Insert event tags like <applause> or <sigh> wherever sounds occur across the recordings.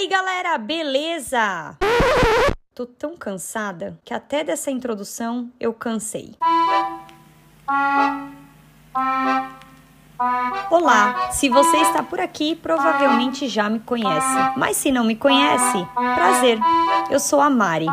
aí, galera, beleza? Tô tão cansada que até dessa introdução eu cansei. Olá, se você está por aqui, provavelmente já me conhece. Mas se não me conhece, prazer. Eu sou a Mari.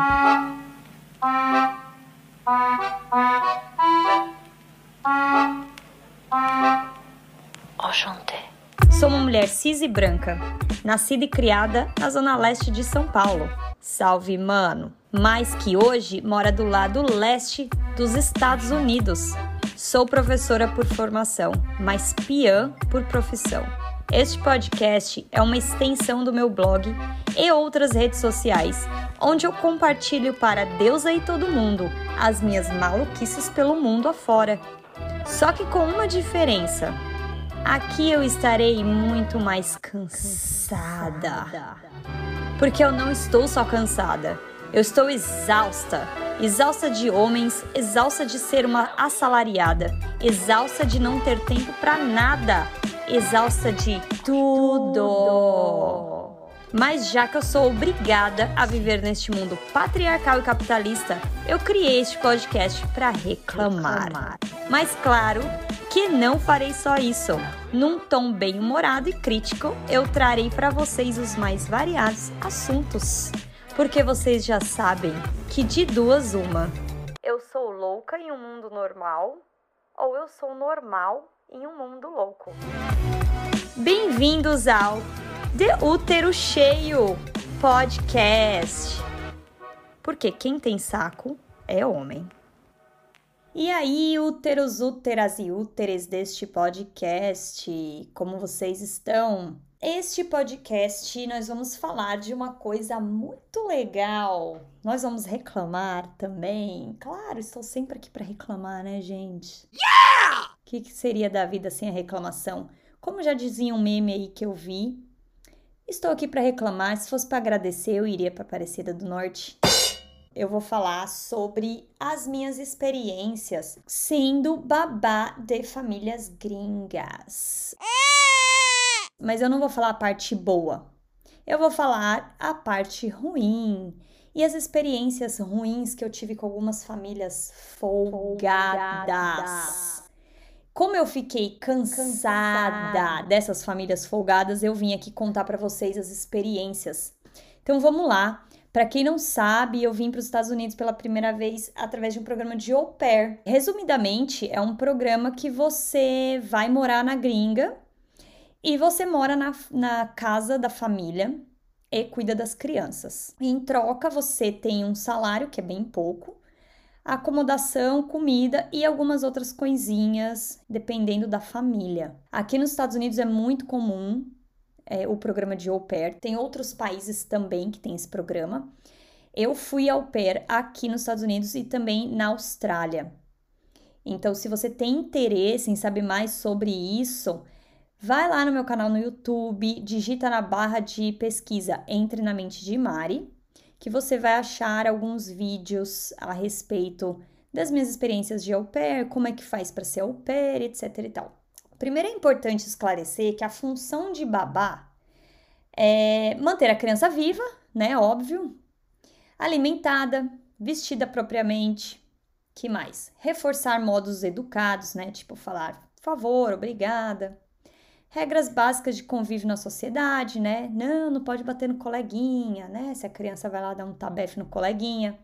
Enchanté. Sou uma mulher cis e branca, nascida e criada na zona leste de São Paulo. Salve, mano! Mas que hoje mora do lado leste dos Estados Unidos. Sou professora por formação, mas piã por profissão. Este podcast é uma extensão do meu blog e outras redes sociais, onde eu compartilho para Deus e todo mundo as minhas maluquices pelo mundo afora. Só que com uma diferença. Aqui eu estarei muito mais cansada. Porque eu não estou só cansada, eu estou exausta. Exausta de homens, exausta de ser uma assalariada, exausta de não ter tempo para nada, exausta de tudo. Mas já que eu sou obrigada a viver neste mundo patriarcal e capitalista, eu criei este podcast para reclamar. Mas claro que não farei só isso. Num tom bem humorado e crítico, eu trarei para vocês os mais variados assuntos. Porque vocês já sabem que de duas uma. Eu sou louca em um mundo normal ou eu sou normal em um mundo louco. Bem-vindos ao De Útero Cheio Podcast. Porque quem tem saco é homem. E aí, úteros, úteras e úteres deste podcast, como vocês estão? Este podcast nós vamos falar de uma coisa muito legal. Nós vamos reclamar também. Claro, estou sempre aqui para reclamar, né, gente? Yeah! O que, que seria da vida sem a reclamação? Como já dizia um meme aí que eu vi, estou aqui para reclamar. Se fosse para agradecer, eu iria para Aparecida do Norte eu vou falar sobre as minhas experiências sendo babá de famílias gringas. Mas eu não vou falar a parte boa. Eu vou falar a parte ruim e as experiências ruins que eu tive com algumas famílias folgadas. Como eu fiquei cansada, cansada. dessas famílias folgadas, eu vim aqui contar para vocês as experiências. Então vamos lá. Para quem não sabe, eu vim para os Estados Unidos pela primeira vez através de um programa de au pair. Resumidamente, é um programa que você vai morar na gringa e você mora na, na casa da família e cuida das crianças. em troca, você tem um salário, que é bem pouco, acomodação, comida e algumas outras coisinhas, dependendo da família. Aqui nos Estados Unidos é muito comum é, o programa de au pair. Tem outros países também que tem esse programa. Eu fui au pair aqui nos Estados Unidos e também na Austrália. Então, se você tem interesse em saber mais sobre isso, vai lá no meu canal no YouTube, digita na barra de pesquisa Entre na Mente de Mari, que você vai achar alguns vídeos a respeito das minhas experiências de au pair, como é que faz para ser au pair, etc e tal. Primeiro é importante esclarecer que a função de babá é manter a criança viva, né? Óbvio, alimentada, vestida propriamente. Que mais? Reforçar modos educados, né? Tipo falar favor, obrigada. Regras básicas de convívio na sociedade, né? Não, não pode bater no coleguinha, né? Se a criança vai lá dar um tabefe no coleguinha.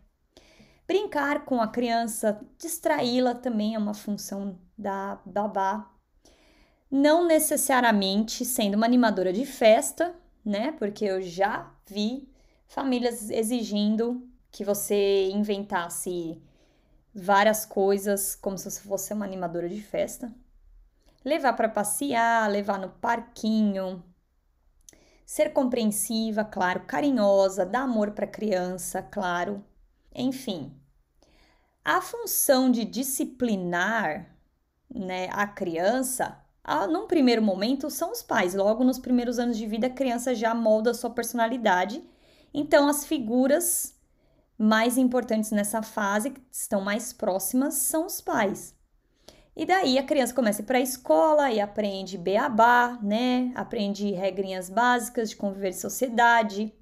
Brincar com a criança, distraí-la também é uma função da babá não necessariamente sendo uma animadora de festa, né? Porque eu já vi famílias exigindo que você inventasse várias coisas como se você fosse uma animadora de festa. Levar para passear, levar no parquinho, ser compreensiva, claro, carinhosa, dar amor para a criança, claro. Enfim, a função de disciplinar né, a criança ah, num primeiro momento, são os pais. Logo nos primeiros anos de vida, a criança já molda a sua personalidade. Então, as figuras mais importantes nessa fase, que estão mais próximas, são os pais. E daí a criança começa a ir para a escola e aprende beabá, né? Aprende regrinhas básicas de conviver em sociedade.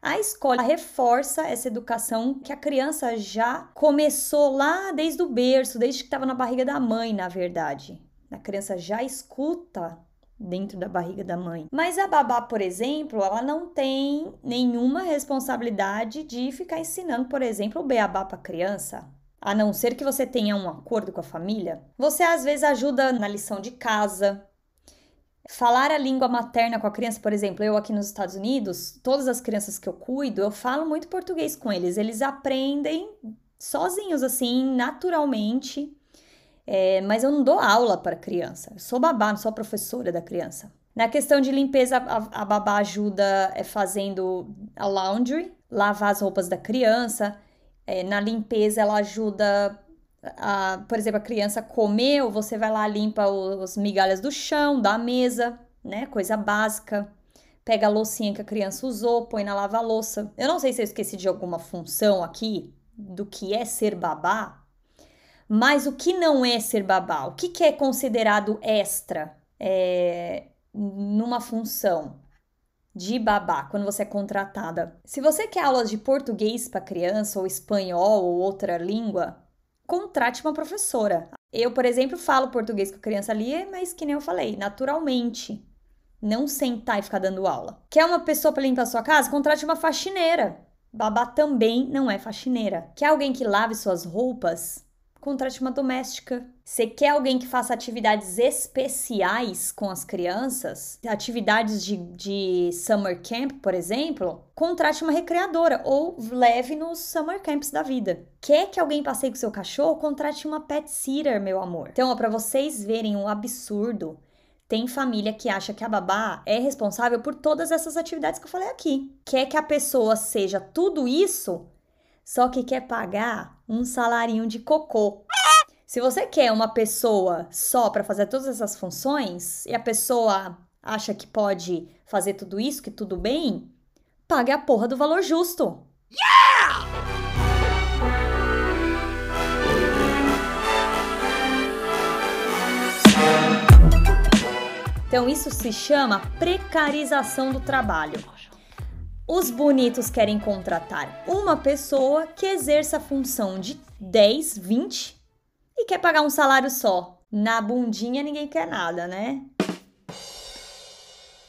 A escola reforça essa educação que a criança já começou lá desde o berço, desde que estava na barriga da mãe, na verdade. A criança já escuta dentro da barriga da mãe. Mas a babá, por exemplo, ela não tem nenhuma responsabilidade de ficar ensinando, por exemplo, o beabá para a criança a não ser que você tenha um acordo com a família, você às vezes ajuda na lição de casa. Falar a língua materna com a criança, por exemplo, eu aqui nos Estados Unidos, todas as crianças que eu cuido, eu falo muito português com eles. Eles aprendem sozinhos, assim, naturalmente. É, mas eu não dou aula para criança. Eu sou babá, não sou professora da criança. Na questão de limpeza, a, a babá ajuda é, fazendo a laundry, lavar as roupas da criança. É, na limpeza, ela ajuda, a, por exemplo, a criança comeu, você vai lá, limpa os migalhas do chão, da mesa, né? Coisa básica. Pega a loucinha que a criança usou, põe na lava-louça. Eu não sei se eu esqueci de alguma função aqui do que é ser babá, mas o que não é ser babá? O que, que é considerado extra é, numa função? de babá quando você é contratada. Se você quer aulas de português para criança, ou espanhol, ou outra língua, contrate uma professora. Eu, por exemplo, falo português com a criança ali, mas que nem eu falei, naturalmente. Não sentar e ficar dando aula. Quer uma pessoa para limpar a sua casa? Contrate uma faxineira. Babá também não é faxineira. Quer alguém que lave suas roupas? Contrate uma doméstica. Você quer alguém que faça atividades especiais com as crianças? Atividades de, de summer camp, por exemplo? Contrate uma recreadora ou leve nos summer camps da vida. Quer que alguém passeie com seu cachorro? Contrate uma pet sitter, meu amor. Então, para vocês verem um absurdo, tem família que acha que a babá é responsável por todas essas atividades que eu falei aqui. Quer que a pessoa seja tudo isso? só que quer pagar um salarinho de cocô. Se você quer uma pessoa só para fazer todas essas funções e a pessoa acha que pode fazer tudo isso, que tudo bem, pague a porra do valor justo. Yeah! Então, isso se chama precarização do trabalho. Os bonitos querem contratar uma pessoa que exerça a função de 10, 20 e quer pagar um salário só. Na bundinha ninguém quer nada, né?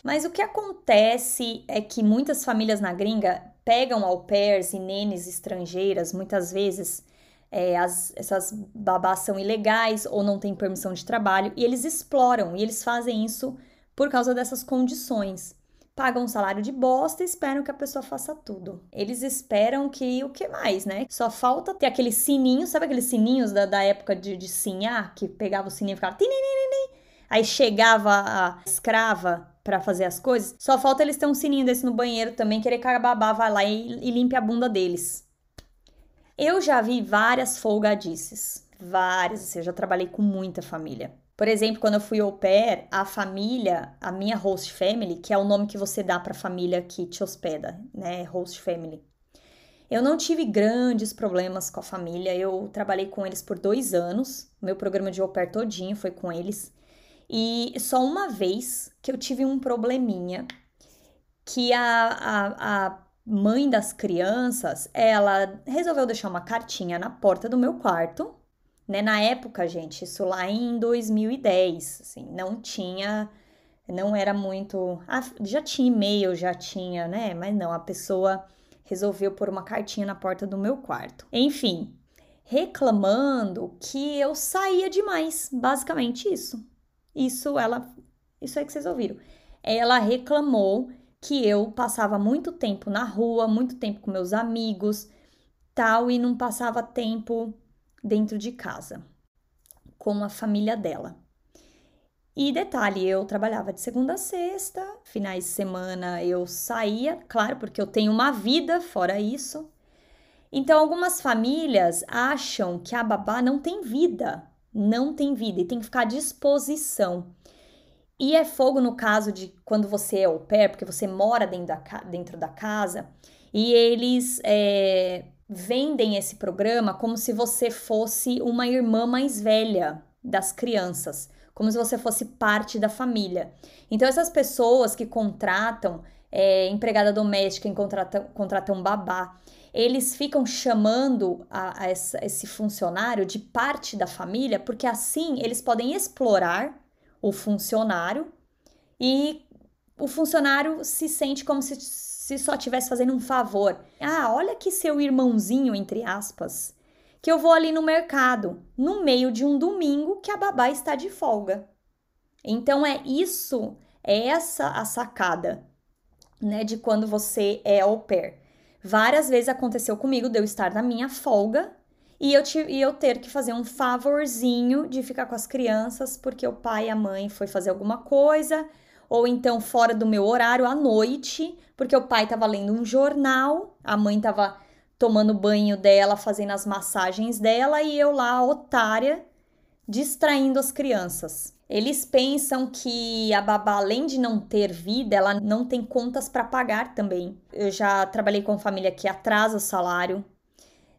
Mas o que acontece é que muitas famílias na gringa pegam au pairs e nenes estrangeiras, muitas vezes é, as, essas babás são ilegais ou não têm permissão de trabalho, e eles exploram, e eles fazem isso por causa dessas condições pagam um salário de bosta e esperam que a pessoa faça tudo. Eles esperam que o que mais, né? Só falta ter aquele sininho, sabe aqueles sininhos da, da época de, de sinhar, que pegava o sininho e ficava. Aí chegava a escrava para fazer as coisas. Só falta eles terem um sininho desse no banheiro também, querer que a babá vá lá e, e limpe a bunda deles. Eu já vi várias folgadices. Várias, assim, eu já trabalhei com muita família. Por exemplo, quando eu fui au pair, a família, a minha host family, que é o nome que você dá para a família que te hospeda, né? Host family. Eu não tive grandes problemas com a família, eu trabalhei com eles por dois anos, meu programa de au pair todinho foi com eles. E só uma vez que eu tive um probleminha, que a, a, a mãe das crianças, ela resolveu deixar uma cartinha na porta do meu quarto, né? Na época, gente, isso lá em 2010, assim, não tinha, não era muito. Ah, já tinha e-mail, já tinha, né? Mas não, a pessoa resolveu pôr uma cartinha na porta do meu quarto. Enfim, reclamando que eu saía demais, basicamente isso. Isso ela, isso é que vocês ouviram. Ela reclamou que eu passava muito tempo na rua, muito tempo com meus amigos, tal, e não passava tempo dentro de casa com a família dela. E detalhe, eu trabalhava de segunda a sexta, finais de semana eu saía, claro, porque eu tenho uma vida fora isso. Então, algumas famílias acham que a babá não tem vida, não tem vida e tem que ficar à disposição. E é fogo no caso de quando você é au pair, porque você mora dentro da, dentro da casa e eles é, vendem esse programa como se você fosse uma irmã mais velha das crianças, como se você fosse parte da família. Então, essas pessoas que contratam é, empregada doméstica, em contratam, contratam babá, eles ficam chamando a, a essa, esse funcionário de parte da família, porque assim eles podem explorar o funcionário e o funcionário se sente como se, se só estivesse fazendo um favor. Ah, olha que seu irmãozinho, entre aspas, que eu vou ali no mercado, no meio de um domingo que a babá está de folga. Então é isso, é essa a sacada, né, de quando você é au pair. Várias vezes aconteceu comigo de eu estar na minha folga e eu, te, e eu ter que fazer um favorzinho de ficar com as crianças porque o pai e a mãe foi fazer alguma coisa, ou então fora do meu horário à noite, porque o pai estava lendo um jornal, a mãe estava tomando banho dela, fazendo as massagens dela e eu lá, otária, distraindo as crianças. Eles pensam que a babá, além de não ter vida, ela não tem contas para pagar também. Eu já trabalhei com família que atrasa o salário,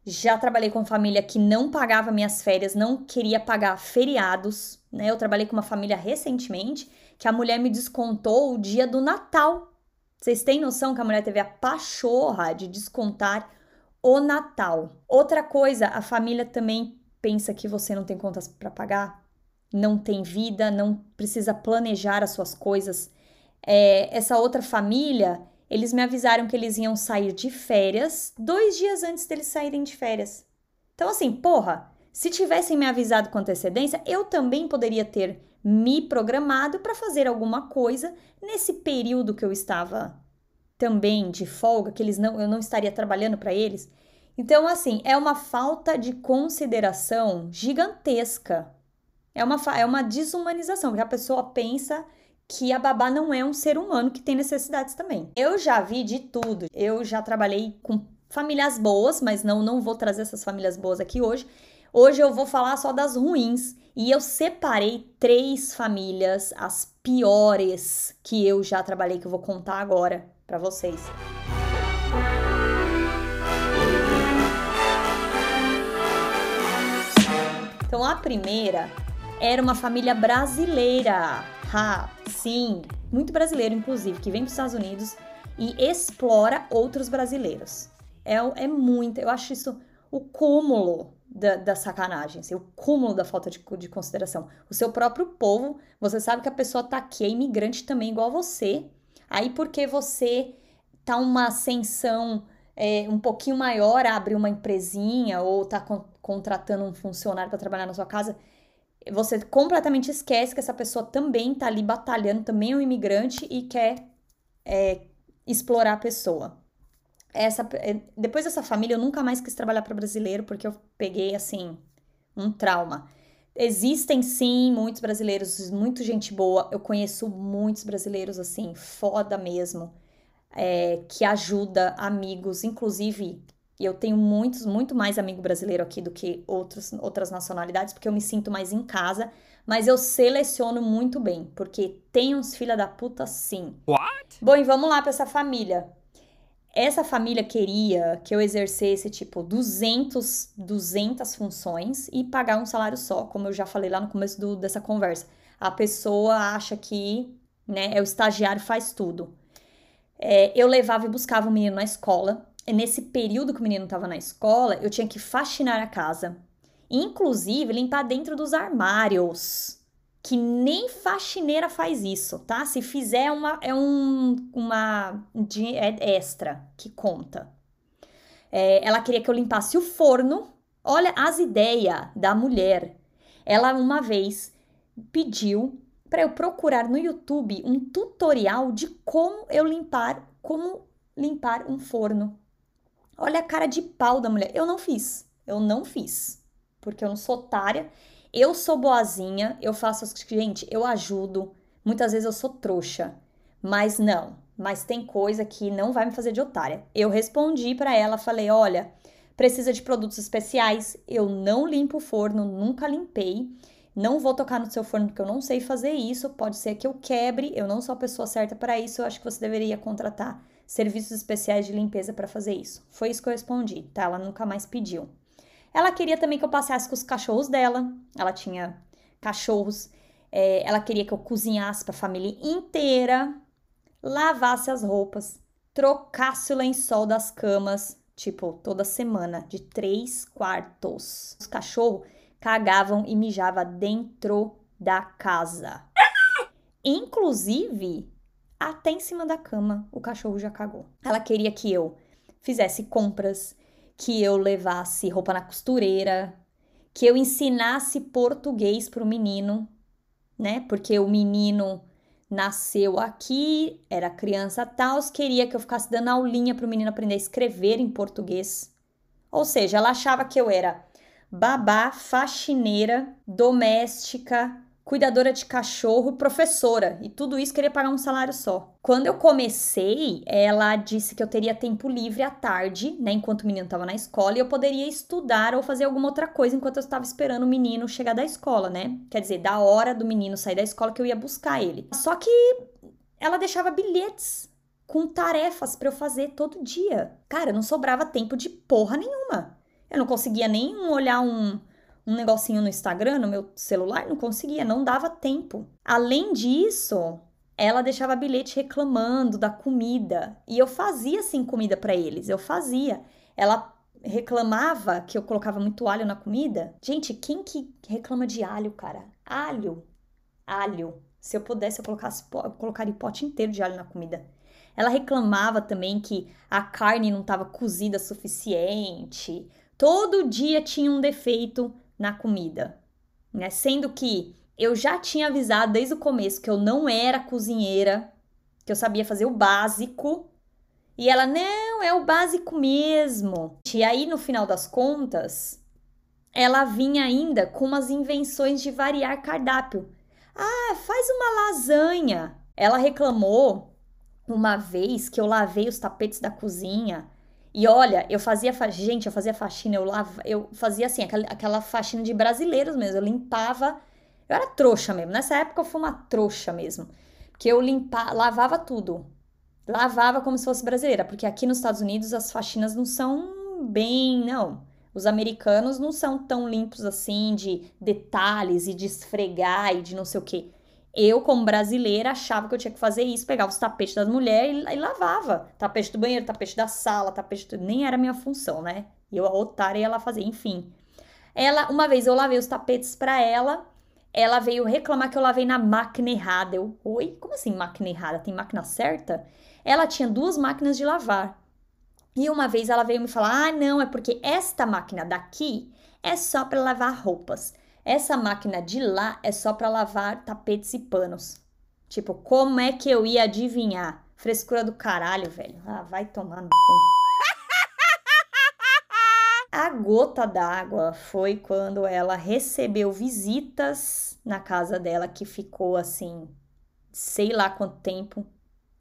já trabalhei com família que não pagava minhas férias, não queria pagar feriados, né? Eu trabalhei com uma família recentemente que a mulher me descontou o dia do Natal. Vocês têm noção que a mulher teve a pachorra de descontar o Natal? Outra coisa, a família também pensa que você não tem contas para pagar, não tem vida, não precisa planejar as suas coisas. É, essa outra família, eles me avisaram que eles iam sair de férias dois dias antes deles saírem de férias. Então, assim, porra, se tivessem me avisado com antecedência, eu também poderia ter me programado para fazer alguma coisa nesse período que eu estava também de folga, que eles não, eu não estaria trabalhando para eles. Então, assim, é uma falta de consideração gigantesca. É uma, é uma desumanização, porque a pessoa pensa que a babá não é um ser humano que tem necessidades também. Eu já vi de tudo. Eu já trabalhei com famílias boas, mas não, não vou trazer essas famílias boas aqui hoje. Hoje eu vou falar só das ruins. E eu separei três famílias, as piores que eu já trabalhei, que eu vou contar agora para vocês. Então a primeira era uma família brasileira. Ha, sim, muito brasileiro, inclusive, que vem para os Estados Unidos e explora outros brasileiros. É, é muito, eu acho isso o cúmulo da, da sacanagem, assim, o cúmulo da falta de, de consideração. O seu próprio povo, você sabe que a pessoa tá aqui, é imigrante também, igual você. Aí, porque você tá uma ascensão é, um pouquinho maior, abre uma empresinha ou tá contratando um funcionário para trabalhar na sua casa, você completamente esquece que essa pessoa também está ali batalhando, também é um imigrante e quer é, explorar a pessoa. Essa, é, depois dessa família, eu nunca mais quis trabalhar para brasileiro porque eu peguei assim um trauma. Existem sim muitos brasileiros, muito gente boa. Eu conheço muitos brasileiros assim, foda mesmo, é, que ajuda amigos, inclusive eu tenho muitos, muito mais amigo brasileiro aqui do que outros, outras nacionalidades, porque eu me sinto mais em casa, mas eu seleciono muito bem, porque tem uns filha da puta sim. What? Bom, e vamos lá para essa família. Essa família queria que eu exercesse tipo 200, 200 funções e pagar um salário só, como eu já falei lá no começo do, dessa conversa. A pessoa acha que, né, é o estagiário faz tudo. É, eu levava e buscava o menino na escola, nesse período que o menino estava na escola, eu tinha que faxinar a casa. Inclusive, limpar dentro dos armários. Que nem faxineira faz isso, tá? Se fizer, uma, é um, uma é extra que conta. É, ela queria que eu limpasse o forno. Olha as ideias da mulher. Ela uma vez pediu para eu procurar no YouTube um tutorial de como eu limpar, como limpar um forno. Olha a cara de pau da mulher. Eu não fiz. Eu não fiz. Porque eu não sou otária. Eu sou boazinha. Eu faço as. Gente, eu ajudo. Muitas vezes eu sou trouxa. Mas não. Mas tem coisa que não vai me fazer de otária. Eu respondi para ela, falei: olha, precisa de produtos especiais. Eu não limpo o forno, nunca limpei. Não vou tocar no seu forno porque eu não sei fazer isso. Pode ser que eu quebre. Eu não sou a pessoa certa para isso. Eu acho que você deveria contratar serviços especiais de limpeza para fazer isso. Foi isso que eu respondi, tá? Ela nunca mais pediu. Ela queria também que eu passasse com os cachorros dela. Ela tinha cachorros. É, ela queria que eu cozinhasse para a família inteira, lavasse as roupas, trocasse o lençol das camas, tipo, toda semana, de três quartos. Os cachorros cagavam e mijavam dentro da casa. Inclusive, até em cima da cama, o cachorro já cagou. Ela queria que eu fizesse compras, que eu levasse roupa na costureira, que eu ensinasse português pro menino, né? Porque o menino nasceu aqui, era criança tal, queria que eu ficasse dando aulinha pro menino aprender a escrever em português. Ou seja, ela achava que eu era babá, faxineira, doméstica, cuidadora de cachorro, professora, e tudo isso queria pagar um salário só. Quando eu comecei, ela disse que eu teria tempo livre à tarde, né, enquanto o menino estava na escola, e eu poderia estudar ou fazer alguma outra coisa enquanto eu estava esperando o menino chegar da escola, né? Quer dizer, da hora do menino sair da escola que eu ia buscar ele. Só que ela deixava bilhetes com tarefas para eu fazer todo dia. Cara, não sobrava tempo de porra nenhuma. Eu não conseguia nem olhar um um negocinho no Instagram, no meu celular, não conseguia, não dava tempo. Além disso, ela deixava bilhete reclamando da comida e eu fazia assim comida para eles, eu fazia. Ela reclamava que eu colocava muito alho na comida. Gente, quem que reclama de alho, cara? Alho. Alho. Se eu pudesse, eu colocasse, eu colocaria pote inteiro de alho na comida. Ela reclamava também que a carne não estava cozida suficiente. Todo dia tinha um defeito na comida, né? Sendo que eu já tinha avisado desde o começo que eu não era cozinheira, que eu sabia fazer o básico. E ela, não, é o básico mesmo. E aí, no final das contas, ela vinha ainda com umas invenções de variar cardápio. Ah, faz uma lasanha. Ela reclamou uma vez que eu lavei os tapetes da cozinha e olha, eu fazia, gente, eu fazia faxina, eu, lava, eu fazia assim, aquela, aquela faxina de brasileiros mesmo, eu limpava, eu era trouxa mesmo, nessa época eu fui uma trouxa mesmo, porque eu limpava, lavava tudo, lavava como se fosse brasileira, porque aqui nos Estados Unidos as faxinas não são bem, não, os americanos não são tão limpos assim de detalhes e de esfregar e de não sei o que. Eu, como brasileira, achava que eu tinha que fazer isso, pegava os tapetes das mulheres e, e lavava. Tapete do banheiro, tapete da sala, tapete do... Nem era minha função, né? Eu, a otária, ia lá fazer, enfim. Ela, uma vez eu lavei os tapetes para ela, ela veio reclamar que eu lavei na máquina errada. Eu, oi? Como assim máquina errada? Tem máquina certa? Ela tinha duas máquinas de lavar. E uma vez ela veio me falar: ah, não, é porque esta máquina daqui é só para lavar roupas. Essa máquina de lá é só para lavar tapetes e panos. Tipo, como é que eu ia adivinhar? Frescura do caralho, velho. Ah, vai tomar no cu. <laughs> A gota d'água foi quando ela recebeu visitas na casa dela, que ficou assim, sei lá quanto tempo.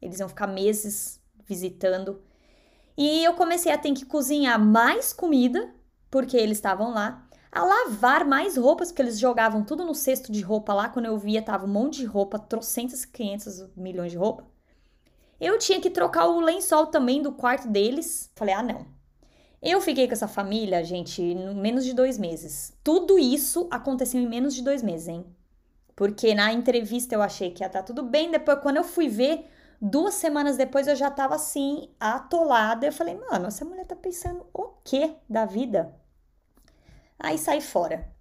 Eles iam ficar meses visitando. E eu comecei a ter que cozinhar mais comida, porque eles estavam lá a lavar mais roupas, porque eles jogavam tudo no cesto de roupa lá. Quando eu via, tava um monte de roupa, trocentas, 500 milhões de roupa. Eu tinha que trocar o lençol também do quarto deles. Falei, ah, não. Eu fiquei com essa família, gente, em menos de dois meses. Tudo isso aconteceu em menos de dois meses, hein? Porque na entrevista eu achei que ia estar tá tudo bem. Depois, quando eu fui ver, duas semanas depois eu já tava assim, atolada. Eu falei, mano, essa mulher tá pensando o quê da vida? Aí sai fora.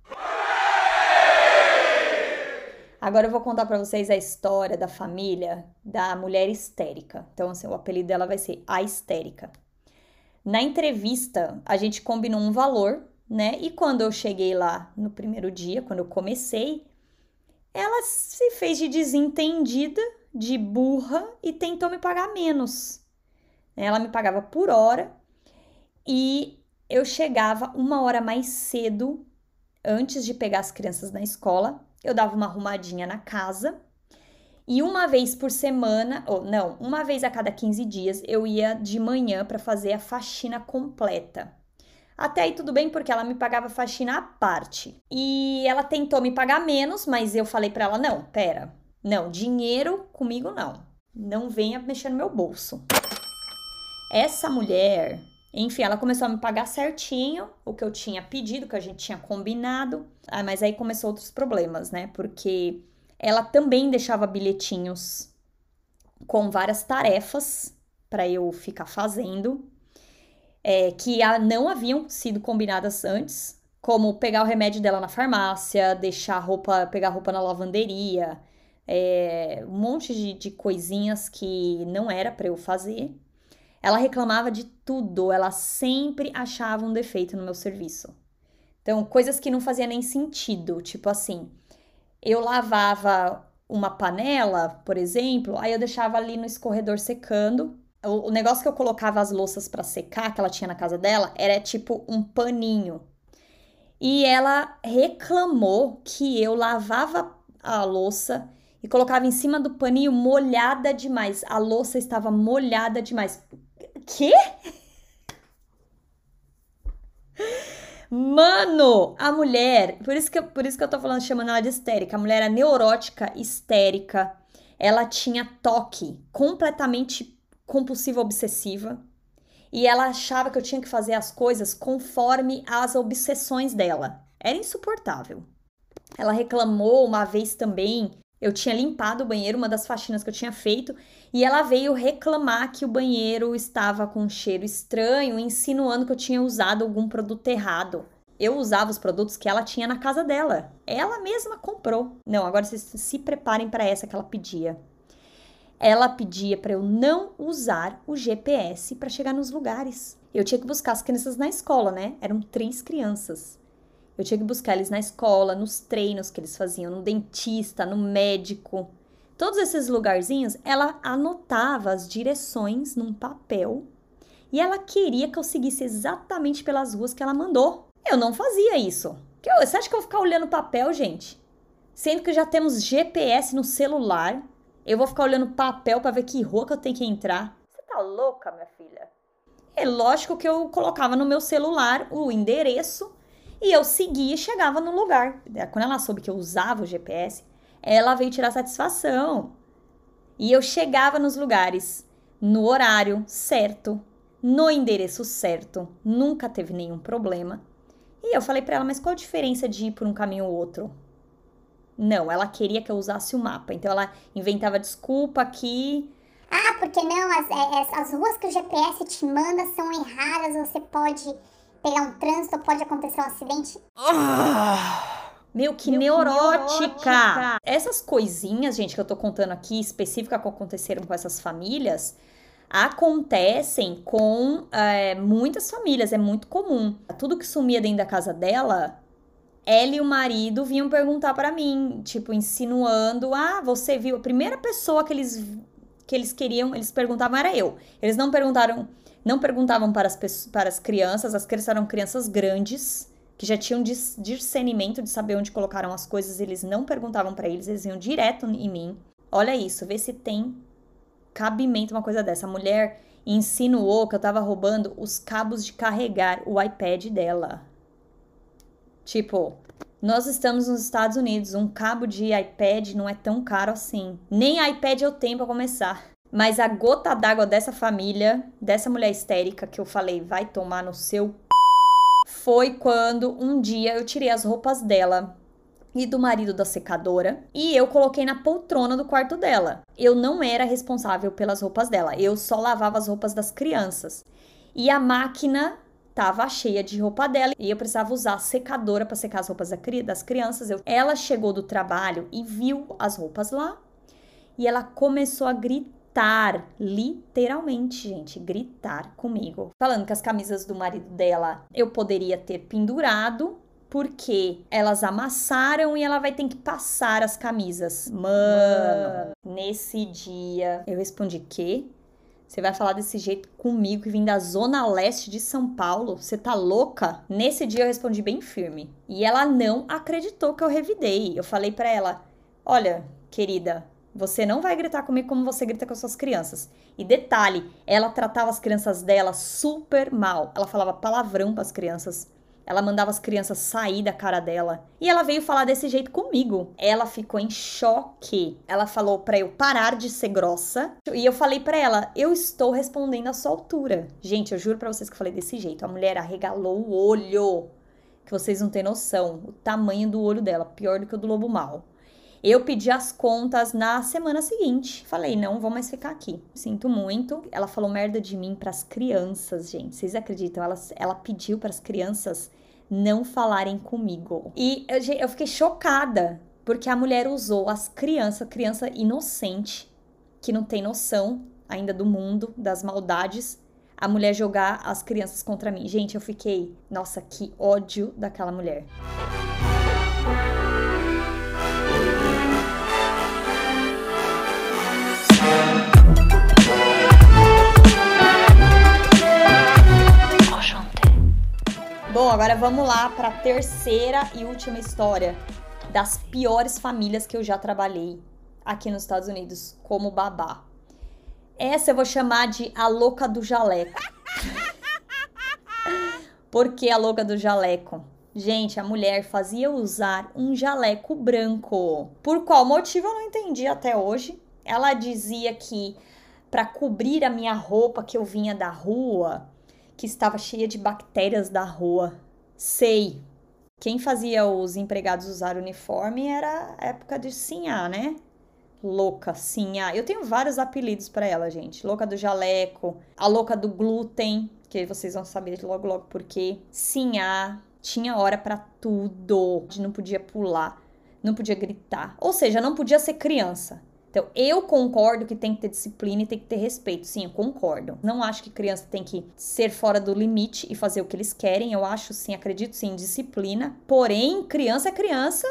Agora eu vou contar para vocês a história da família da mulher histérica. Então, assim, o apelido dela vai ser a histérica. Na entrevista, a gente combinou um valor, né? E quando eu cheguei lá no primeiro dia, quando eu comecei, ela se fez de desentendida, de burra e tentou me pagar menos. Ela me pagava por hora e eu chegava uma hora mais cedo, antes de pegar as crianças na escola, eu dava uma arrumadinha na casa. E uma vez por semana, ou não, uma vez a cada 15 dias, eu ia de manhã para fazer a faxina completa. Até aí tudo bem, porque ela me pagava faxina à parte. E ela tentou me pagar menos, mas eu falei para ela: não, pera, não, dinheiro comigo não. Não venha mexer no meu bolso. Essa mulher Enfim, ela começou a me pagar certinho o que eu tinha pedido, que a gente tinha combinado. Ah, mas aí começou outros problemas, né? Porque ela também deixava bilhetinhos com várias tarefas para eu ficar fazendo, é, que não haviam sido combinadas antes, como pegar o remédio dela na farmácia, deixar roupa, pegar roupa na lavanderia, é, um monte de, de coisinhas que não era para eu fazer. Ela reclamava de tudo, ela sempre achava um defeito no meu serviço. Então, coisas que não fazia nem sentido, tipo assim, eu lavava uma panela, por exemplo, aí eu deixava ali no escorredor secando. O, o negócio que eu colocava as louças para secar, que ela tinha na casa dela, era tipo um paninho. E ela reclamou que eu lavava a louça e colocava em cima do paninho molhada demais. A louça estava molhada demais. Quê? Mano, a mulher, por isso, que, por isso que eu tô falando, chamando ela de histérica. A mulher era neurótica, histérica. Ela tinha toque, completamente compulsiva, obsessiva. E ela achava que eu tinha que fazer as coisas conforme as obsessões dela. Era insuportável. Ela reclamou uma vez também eu tinha limpado o banheiro, uma das faxinas que eu tinha feito, e ela veio reclamar que o banheiro estava com um cheiro estranho, insinuando que eu tinha usado algum produto errado. Eu usava os produtos que ela tinha na casa dela. Ela mesma comprou. Não, agora vocês se preparem para essa que ela pedia. Ela pedia para eu não usar o GPS para chegar nos lugares. Eu tinha que buscar as crianças na escola, né? Eram três crianças. Eu tinha que buscar eles na escola, nos treinos que eles faziam, no dentista, no médico. Todos esses lugarzinhos, ela anotava as direções num papel e ela queria que eu seguisse exatamente pelas ruas que ela mandou. Eu não fazia isso. Você acha que eu vou ficar olhando papel, gente? Sendo que já temos GPS no celular, eu vou ficar olhando papel para ver que rua que eu tenho que entrar. Você tá louca, minha filha? É lógico que eu colocava no meu celular o endereço e eu seguia e chegava no lugar. Quando ela soube que eu usava o GPS, ela veio tirar satisfação. E eu chegava nos lugares no horário certo, no endereço certo, nunca teve nenhum problema. E eu falei para ela, mas qual a diferença de ir por um caminho ou outro? Não, ela queria que eu usasse o mapa. Então ela inventava desculpa que. Ah, porque não? As, é, as ruas que o GPS te manda são erradas, você pode pegar um trânsito, pode acontecer um acidente. Meu, que, Meu, neurótica. que neurótica! Essas coisinhas, gente, que eu tô contando aqui, específicas que aconteceram com essas famílias, acontecem com é, muitas famílias, é muito comum. Tudo que sumia dentro da casa dela, ela e o marido vinham perguntar para mim, tipo, insinuando: ah, você viu? A primeira pessoa que eles, que eles queriam, eles perguntavam era eu. Eles não perguntaram não perguntavam para as, para as crianças, as crianças eram crianças grandes, que já tinham discernimento de saber onde colocaram as coisas, eles não perguntavam para eles, eles iam direto em mim. Olha isso, vê se tem cabimento uma coisa dessa. A mulher insinuou que eu tava roubando os cabos de carregar o iPad dela. Tipo, nós estamos nos Estados Unidos, um cabo de iPad não é tão caro assim. Nem iPad eu tenho para começar. Mas a gota d'água dessa família, dessa mulher histérica que eu falei, vai tomar no seu foi quando um dia eu tirei as roupas dela e do marido da secadora e eu coloquei na poltrona do quarto dela. Eu não era responsável pelas roupas dela, eu só lavava as roupas das crianças. E a máquina tava cheia de roupa dela e eu precisava usar a secadora para secar as roupas das crianças. Eu, ela chegou do trabalho e viu as roupas lá e ela começou a gritar gritar, literalmente, gente, gritar comigo. Falando que as camisas do marido dela eu poderia ter pendurado porque elas amassaram e ela vai ter que passar as camisas. Mano, nesse dia eu respondi que você vai falar desse jeito comigo que vim da zona leste de São Paulo? Você tá louca? Nesse dia eu respondi bem firme. E ela não acreditou que eu revidei. Eu falei para ela: "Olha, querida, você não vai gritar comigo como você grita com as suas crianças. E detalhe, ela tratava as crianças dela super mal. Ela falava palavrão para as crianças. Ela mandava as crianças sair da cara dela. E ela veio falar desse jeito comigo. Ela ficou em choque. Ela falou para eu parar de ser grossa. E eu falei para ela: "Eu estou respondendo à sua altura". Gente, eu juro para vocês que eu falei desse jeito. A mulher arregalou o olho. Que vocês não têm noção. O tamanho do olho dela, pior do que o do lobo mal. Eu pedi as contas na semana seguinte. Falei, não vou mais ficar aqui. Sinto muito. Ela falou merda de mim para as crianças, gente. Vocês acreditam? Ela, ela pediu para as crianças não falarem comigo. E eu, eu fiquei chocada, porque a mulher usou as crianças, criança inocente, que não tem noção ainda do mundo, das maldades, a mulher jogar as crianças contra mim. Gente, eu fiquei, nossa, que ódio daquela mulher. Bom, agora vamos lá para a terceira e última história das piores famílias que eu já trabalhei aqui nos Estados Unidos como babá. Essa eu vou chamar de a louca do jaleco. <laughs> Por que a louca do jaleco? Gente, a mulher fazia usar um jaleco branco. Por qual motivo eu não entendi até hoje. Ela dizia que para cobrir a minha roupa que eu vinha da rua, que estava cheia de bactérias da rua. Sei. Quem fazia os empregados usar uniforme era a época de Sinhá, né? Louca, Sinhá. Eu tenho vários apelidos para ela, gente. Louca do jaleco, a louca do glúten, que vocês vão saber logo logo por quê. Tinha hora para tudo. Não podia pular, não podia gritar. Ou seja, não podia ser criança. Então, eu concordo que tem que ter disciplina e tem que ter respeito. Sim, eu concordo. Não acho que criança tem que ser fora do limite e fazer o que eles querem. Eu acho sim, acredito sim disciplina. Porém, criança é criança.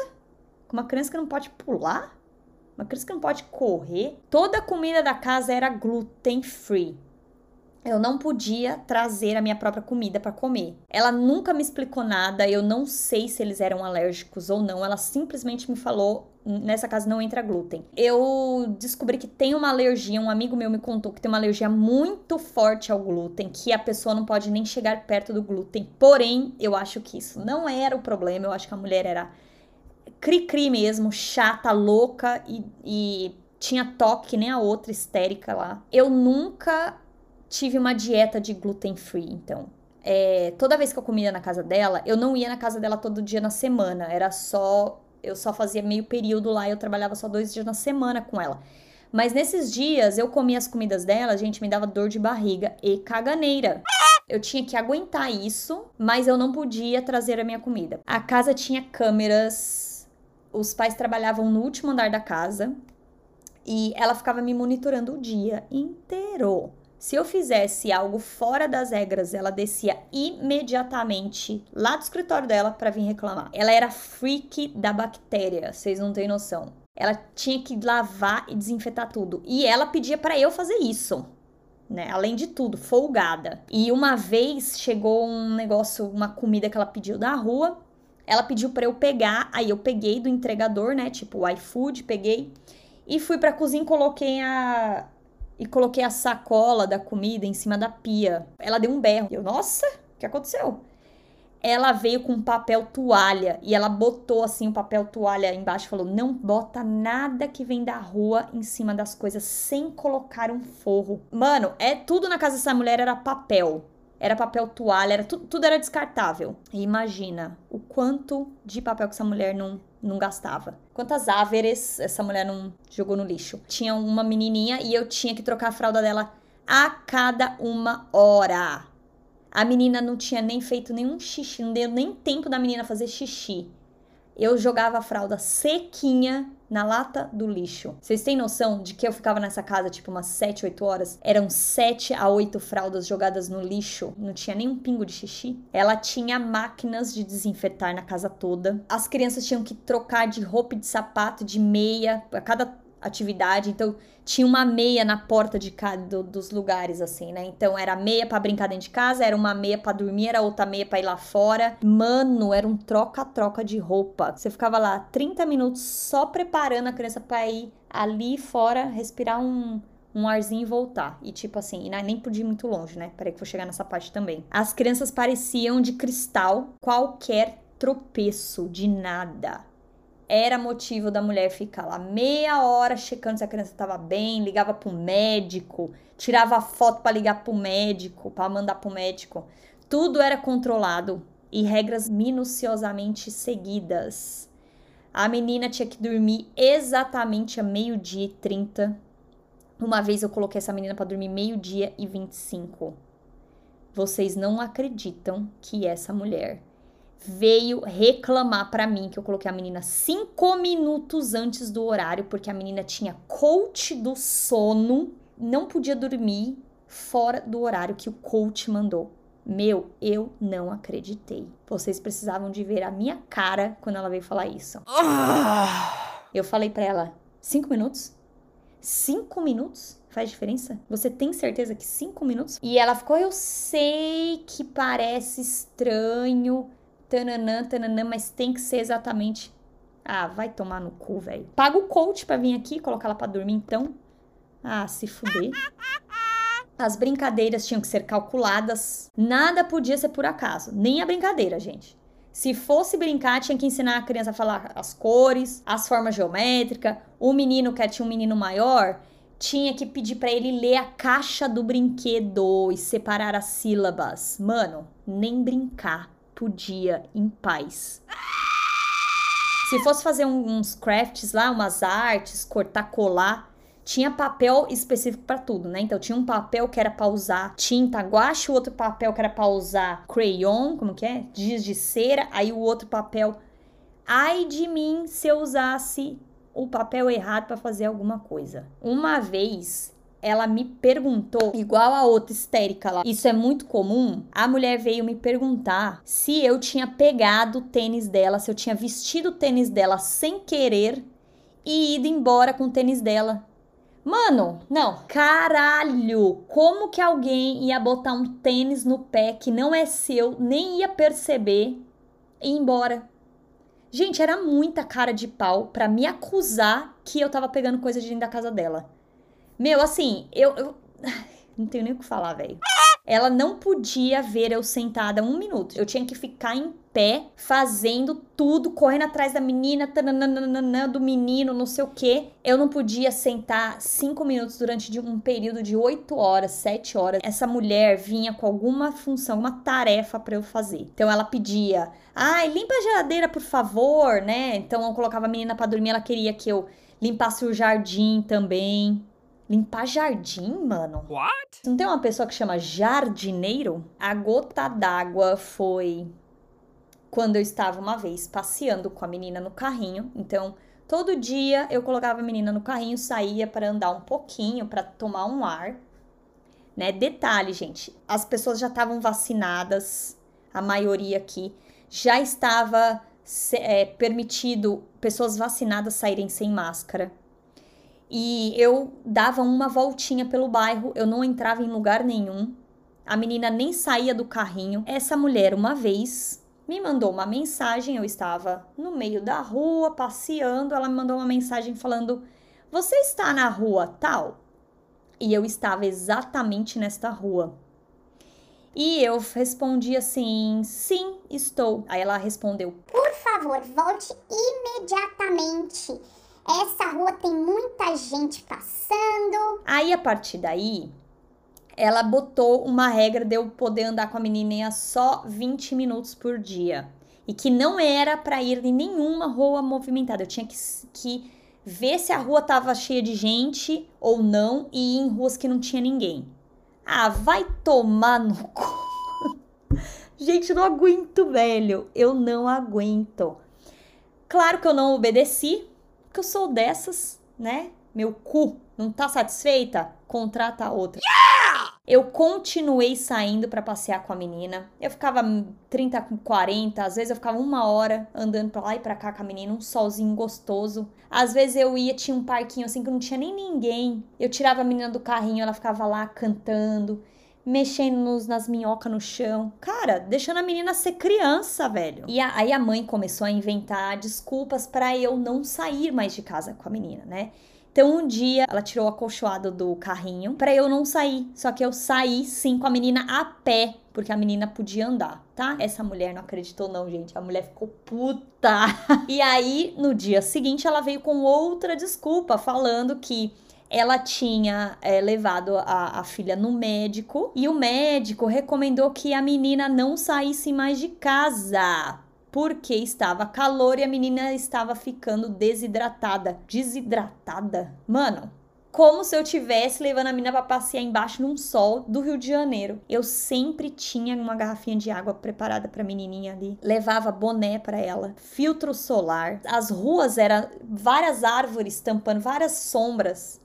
Uma criança que não pode pular, uma criança que não pode correr. Toda a comida da casa era gluten free eu não podia trazer a minha própria comida para comer. Ela nunca me explicou nada, eu não sei se eles eram alérgicos ou não. Ela simplesmente me falou: nessa casa não entra glúten. Eu descobri que tem uma alergia, um amigo meu me contou que tem uma alergia muito forte ao glúten, que a pessoa não pode nem chegar perto do glúten. Porém, eu acho que isso não era o problema, eu acho que a mulher era cri-cri mesmo, chata, louca e, e tinha toque que nem a outra histérica lá. Eu nunca tive uma dieta de gluten free, então. É, toda vez que eu comia na casa dela, eu não ia na casa dela todo dia na semana, era só. Eu só fazia meio período lá, eu trabalhava só dois dias na semana com ela. Mas nesses dias eu comia as comidas dela, gente me dava dor de barriga e caganeira. Eu tinha que aguentar isso, mas eu não podia trazer a minha comida. A casa tinha câmeras, os pais trabalhavam no último andar da casa e ela ficava me monitorando o dia inteiro. Se eu fizesse algo fora das regras, ela descia imediatamente lá do escritório dela para vir reclamar. Ela era freak da bactéria, vocês não têm noção. Ela tinha que lavar e desinfetar tudo. E ela pedia para eu fazer isso. Né? Além de tudo, folgada. E uma vez chegou um negócio, uma comida que ela pediu da rua. Ela pediu para eu pegar, aí eu peguei do entregador, né? Tipo o iFood, peguei e fui pra cozinha e coloquei a, e coloquei a sacola da comida em cima da pia. Ela deu um berro. Eu, nossa, o que aconteceu? Ela veio com papel toalha e ela botou assim o papel toalha embaixo e falou: Não bota nada que vem da rua em cima das coisas sem colocar um forro. Mano, é tudo na casa dessa mulher era papel. Era papel toalha, era tudo, tudo era descartável. E imagina o quanto de papel que essa mulher não não gastava. Quantas áveres essa mulher não jogou no lixo? Tinha uma menininha e eu tinha que trocar a fralda dela a cada uma hora. A menina não tinha nem feito nenhum xixi, não deu nem tempo da menina fazer xixi. Eu jogava a fralda sequinha na lata do lixo. Vocês têm noção de que eu ficava nessa casa tipo umas 7, 8 horas? Eram 7 a 8 fraldas jogadas no lixo, não tinha nem um pingo de xixi. Ela tinha máquinas de desinfetar na casa toda. As crianças tinham que trocar de roupa de sapato, de meia, a cada atividade. Então, tinha uma meia na porta de cada dos lugares, assim, né? Então, era meia para brincar dentro de casa, era uma meia para dormir, era outra meia para ir lá fora. Mano, era um troca-troca de roupa. Você ficava lá 30 minutos só preparando a criança para ir ali fora, respirar um, um arzinho e voltar. E tipo assim, e nem podia ir muito longe, né? Peraí que vou chegar nessa parte também. As crianças pareciam de cristal, qualquer tropeço de nada. Era motivo da mulher ficar lá meia hora checando se a criança estava bem, ligava pro médico, tirava foto para ligar pro médico, para mandar pro médico. Tudo era controlado e regras minuciosamente seguidas. A menina tinha que dormir exatamente a meio-dia e 30. Uma vez eu coloquei essa menina para dormir meio-dia e 25. Vocês não acreditam que essa mulher veio reclamar para mim que eu coloquei a menina cinco minutos antes do horário, porque a menina tinha coach do sono, não podia dormir fora do horário que o coach mandou. Meu, eu não acreditei. Vocês precisavam de ver a minha cara quando ela veio falar isso. Ah! Eu falei para ela: cinco minutos? Cinco minutos? Faz diferença? Você tem certeza que cinco minutos? E ela ficou: eu sei que parece estranho, tananã, tananã, mas tem que ser exatamente. Ah, vai tomar no cu, velho. Paga o coach pra vir aqui, colocar ela pra dormir então. Ah, se fuder. As brincadeiras tinham que ser calculadas. Nada podia ser por acaso. Nem a brincadeira, gente. Se fosse brincar, tinha que ensinar a criança a falar as cores, as formas geométricas. O menino que tinha um menino maior, tinha que pedir para ele ler a caixa do brinquedo e separar as sílabas. Mano, nem brincar podia em paz. Se fosse fazer uns crafts lá, umas artes, cortar, colar, tinha papel específico para tudo, né? Então tinha um papel que era para usar tinta guache, o outro papel que era para usar crayon, como que é? Giz de cera, aí o outro papel. Ai de mim se eu usasse o papel errado para fazer alguma coisa. Uma vez ela me perguntou, igual a outra histérica lá, isso é muito comum. A mulher veio me perguntar se eu tinha pegado o tênis dela, se eu tinha vestido o tênis dela sem querer e ido embora com o tênis dela. Mano, não. Caralho! Como que alguém ia botar um tênis no pé que não é seu, nem ia perceber e ir embora? Gente, era muita cara de pau para me acusar que eu tava pegando coisa de dentro da casa dela. Meu, assim, eu, eu... <sighs> não tenho nem o que falar, velho. Ela não podia ver eu sentada um minuto. Eu tinha que ficar em pé, fazendo tudo, correndo atrás da menina, tananana, do menino, não sei o que. Eu não podia sentar cinco minutos durante um período de oito horas, sete horas. Essa mulher vinha com alguma função, uma tarefa para eu fazer. Então ela pedia, ai, limpa a geladeira, por favor, né? Então eu colocava a menina para dormir, ela queria que eu limpasse o jardim também. Limpar jardim, mano? What? Não tem uma pessoa que chama jardineiro? A gota d'água foi quando eu estava uma vez passeando com a menina no carrinho. Então, todo dia eu colocava a menina no carrinho, saía para andar um pouquinho, para tomar um ar. Né? Detalhe, gente, as pessoas já estavam vacinadas, a maioria aqui já estava é, permitido pessoas vacinadas saírem sem máscara. E eu dava uma voltinha pelo bairro, eu não entrava em lugar nenhum. A menina nem saía do carrinho. Essa mulher, uma vez, me mandou uma mensagem. Eu estava no meio da rua, passeando. Ela me mandou uma mensagem falando: Você está na rua tal? E eu estava exatamente nesta rua. E eu respondi assim: Sim, estou. Aí ela respondeu: Por favor, volte imediatamente. Essa rua tem muita gente passando. Aí a partir daí, ela botou uma regra de eu poder andar com a menininha só 20 minutos por dia. E que não era para ir em nenhuma rua movimentada. Eu tinha que, que ver se a rua tava cheia de gente ou não e ir em ruas que não tinha ninguém. Ah, vai tomar no cu. <laughs> gente, não aguento, velho. Eu não aguento. Claro que eu não obedeci, porque eu sou dessas, né? Meu cu não tá satisfeita? Contrata outra. Yeah! Eu continuei saindo para passear com a menina. Eu ficava 30, 40, às vezes eu ficava uma hora andando pra lá e pra cá com a menina, um solzinho gostoso. Às vezes eu ia, tinha um parquinho assim que não tinha nem ninguém. Eu tirava a menina do carrinho, ela ficava lá cantando mexendo nos, nas minhocas no chão. Cara, deixando a menina ser criança, velho. E a, aí a mãe começou a inventar desculpas para eu não sair mais de casa com a menina, né? Então um dia ela tirou o acolchoado do carrinho para eu não sair. Só que eu saí sim com a menina a pé, porque a menina podia andar, tá? Essa mulher não acreditou não, gente. A mulher ficou puta. <laughs> e aí no dia seguinte ela veio com outra desculpa falando que ela tinha é, levado a, a, filha no médico e o médico recomendou que a menina não saísse mais de casa porque estava calor e a menina estava ficando desidratada. Desidratada? Mano, como se eu tivesse levando a menina para passear embaixo num sol do Rio de Janeiro. Eu sempre tinha uma garrafinha de água preparada para menininha ali. Levava boné para ela, filtro solar. As ruas eram várias árvores tampando várias sombras.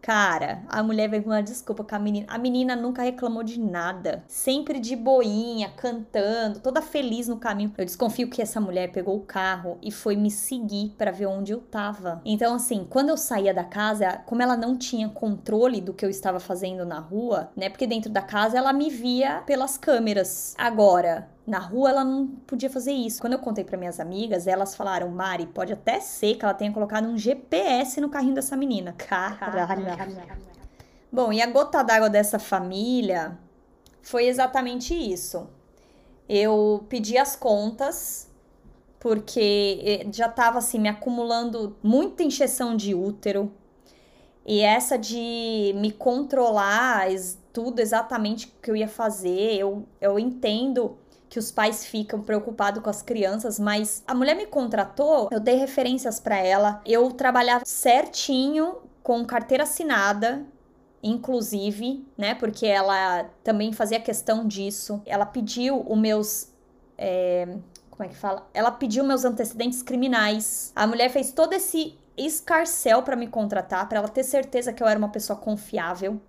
Cara, a mulher veio com uma desculpa com a menina. A menina nunca reclamou de nada. Sempre de boinha, cantando, toda feliz no caminho. Eu desconfio que essa mulher pegou o carro e foi me seguir para ver onde eu tava. Então, assim, quando eu saía da casa, como ela não tinha controle do que eu estava fazendo na rua, né? Porque dentro da casa ela me via pelas câmeras. Agora, na rua ela não podia fazer isso. Quando eu contei para minhas amigas, elas falaram: Mari, pode até ser que ela tenha colocado um GPS no carrinho dessa menina. Caralho. Bom, e a gota d'água dessa família foi exatamente isso. Eu pedi as contas porque eh, já tava assim me acumulando muita injeção de útero. E essa de me controlar tudo exatamente o que eu ia fazer, eu, eu entendo que os pais ficam preocupados com as crianças, mas a mulher me contratou, eu dei referências para ela, eu trabalhava certinho com carteira assinada, inclusive, né? Porque ela também fazia questão disso. Ela pediu os meus. É, como é que fala? Ela pediu meus antecedentes criminais. A mulher fez todo esse escarcel para me contratar, para ela ter certeza que eu era uma pessoa confiável.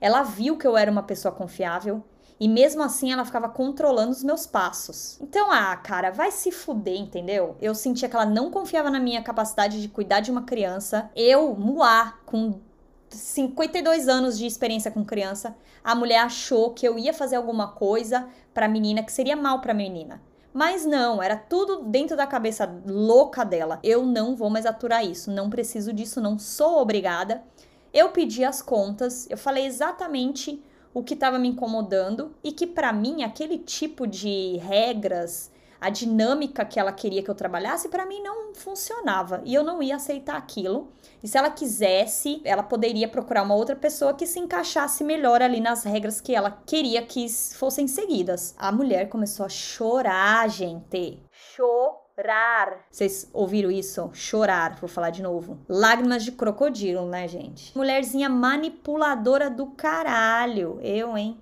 Ela viu que eu era uma pessoa confiável. E mesmo assim ela ficava controlando os meus passos. Então, ah, cara, vai se fuder, entendeu? Eu sentia que ela não confiava na minha capacidade de cuidar de uma criança. Eu, Muá, com 52 anos de experiência com criança, a mulher achou que eu ia fazer alguma coisa pra menina que seria mal pra menina. Mas não, era tudo dentro da cabeça louca dela. Eu não vou mais aturar isso, não preciso disso, não sou obrigada. Eu pedi as contas, eu falei exatamente o que estava me incomodando e que para mim aquele tipo de regras, a dinâmica que ela queria que eu trabalhasse, para mim não funcionava e eu não ia aceitar aquilo. E se ela quisesse, ela poderia procurar uma outra pessoa que se encaixasse melhor ali nas regras que ela queria que fossem seguidas. A mulher começou a chorar, gente. Chorar chorar. Vocês ouviram isso? Chorar, vou falar de novo. Lágrimas de crocodilo, né, gente? Mulherzinha manipuladora do caralho. Eu, hein?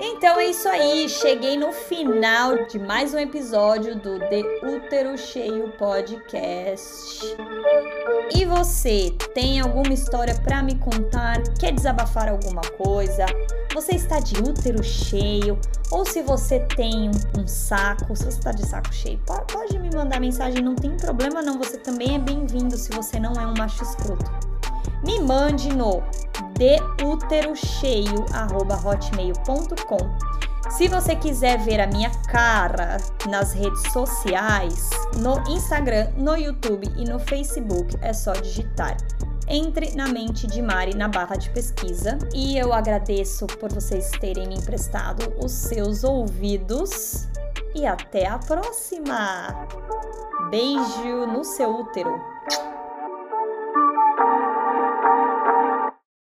Então é isso aí, cheguei no final de mais um episódio do The Útero Cheio Podcast. E você, tem alguma história para me contar? Quer desabafar alguma coisa? Você está de útero cheio? Ou se você tem um, saco, se você está de saco cheio, pode, pode me mandar mensagem, não tem problema não, você também é bem-vindo se você não é um macho escroto me mande no deuterocheio@hotmail.com. Se você quiser ver a minha cara nas redes sociais, no Instagram, no YouTube e no Facebook, é só digitar. Entre na mente de Mari na barra de pesquisa. E eu agradeço por vocês terem me emprestado os seus ouvidos. E até a próxima! Beijo no seu útero!